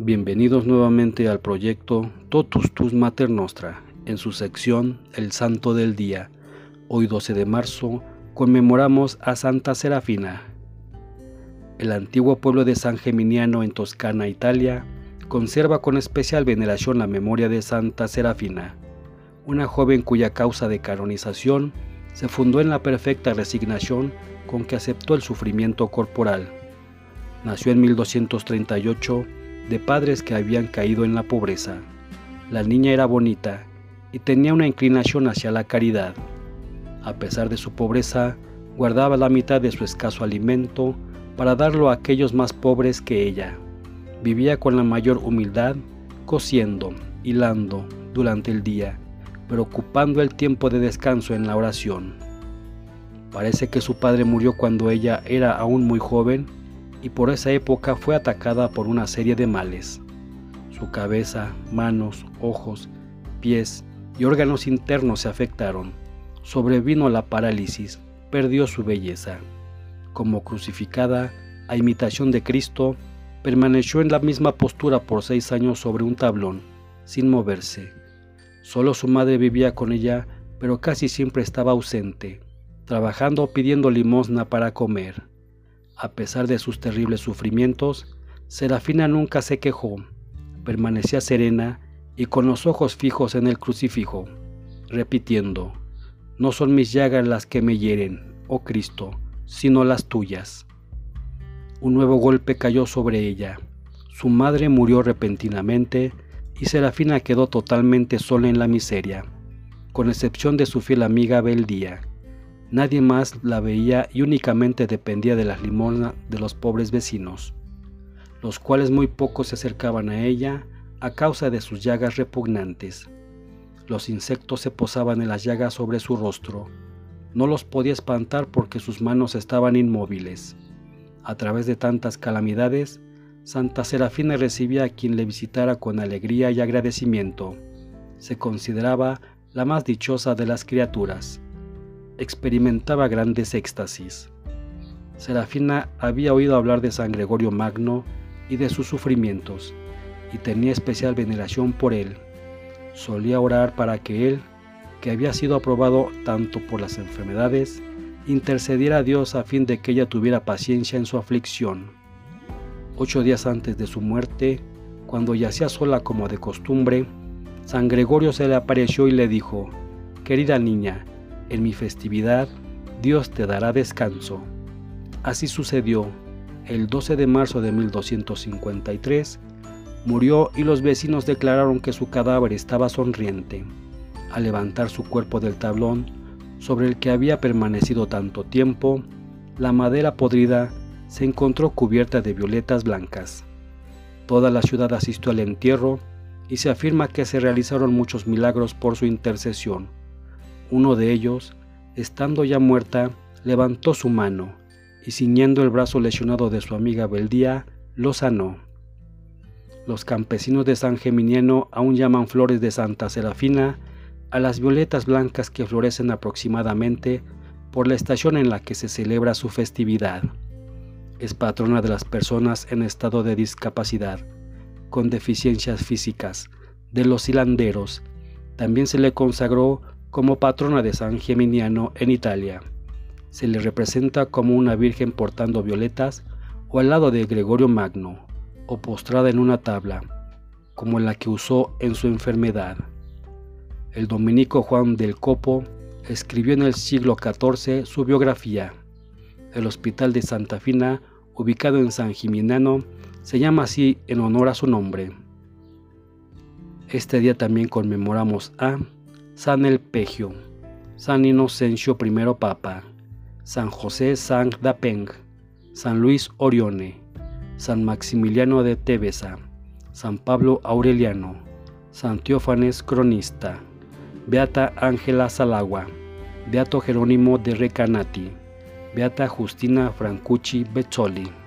Bienvenidos nuevamente al proyecto Totus Tus Mater Nostra, en su sección El Santo del Día. Hoy 12 de marzo conmemoramos a Santa Serafina. El antiguo pueblo de San Geminiano en Toscana, Italia, conserva con especial veneración la memoria de Santa Serafina, una joven cuya causa de canonización se fundó en la perfecta resignación con que aceptó el sufrimiento corporal. Nació en 1238 de padres que habían caído en la pobreza. La niña era bonita y tenía una inclinación hacia la caridad. A pesar de su pobreza, guardaba la mitad de su escaso alimento para darlo a aquellos más pobres que ella. Vivía con la mayor humildad, cosiendo, hilando durante el día, pero ocupando el tiempo de descanso en la oración. Parece que su padre murió cuando ella era aún muy joven y por esa época fue atacada por una serie de males. Su cabeza, manos, ojos, pies y órganos internos se afectaron. Sobrevino la parálisis, perdió su belleza. Como crucificada, a imitación de Cristo, permaneció en la misma postura por seis años sobre un tablón, sin moverse. Solo su madre vivía con ella, pero casi siempre estaba ausente, trabajando o pidiendo limosna para comer. A pesar de sus terribles sufrimientos, Serafina nunca se quejó, permanecía serena y con los ojos fijos en el crucifijo, repitiendo, No son mis llagas las que me hieren, oh Cristo, sino las tuyas. Un nuevo golpe cayó sobre ella. Su madre murió repentinamente y Serafina quedó totalmente sola en la miseria, con excepción de su fiel amiga Beldía, Nadie más la veía y únicamente dependía de las limonas de los pobres vecinos, los cuales muy poco se acercaban a ella a causa de sus llagas repugnantes. Los insectos se posaban en las llagas sobre su rostro. No los podía espantar porque sus manos estaban inmóviles. A través de tantas calamidades, Santa Serafina recibía a quien le visitara con alegría y agradecimiento. Se consideraba la más dichosa de las criaturas experimentaba grandes éxtasis. Serafina había oído hablar de San Gregorio Magno y de sus sufrimientos, y tenía especial veneración por él. Solía orar para que él, que había sido aprobado tanto por las enfermedades, intercediera a Dios a fin de que ella tuviera paciencia en su aflicción. Ocho días antes de su muerte, cuando yacía sola como de costumbre, San Gregorio se le apareció y le dijo, Querida niña, en mi festividad Dios te dará descanso. Así sucedió. El 12 de marzo de 1253 murió y los vecinos declararon que su cadáver estaba sonriente. Al levantar su cuerpo del tablón, sobre el que había permanecido tanto tiempo, la madera podrida se encontró cubierta de violetas blancas. Toda la ciudad asistió al entierro y se afirma que se realizaron muchos milagros por su intercesión. Uno de ellos, estando ya muerta, levantó su mano y ciñendo el brazo lesionado de su amiga Beldía, lo sanó. Los campesinos de San Geminiano aún llaman flores de Santa Serafina a las violetas blancas que florecen aproximadamente por la estación en la que se celebra su festividad. Es patrona de las personas en estado de discapacidad, con deficiencias físicas, de los hilanderos. También se le consagró como patrona de San Geminiano en Italia. Se le representa como una virgen portando violetas o al lado de Gregorio Magno, o postrada en una tabla, como la que usó en su enfermedad. El dominico Juan del Copo escribió en el siglo XIV su biografía. El Hospital de Santa Fina, ubicado en San Gimignano, se llama así en honor a su nombre. Este día también conmemoramos a San Elpegio, San Inocencio I Papa, San José San Dapeng, San Luis Orione, San Maximiliano de Tebesa, San Pablo Aureliano, San Teófanes Cronista, Beata Ángela Salagua, Beato Jerónimo de Recanati, Beata Justina Francucci Bezzoli.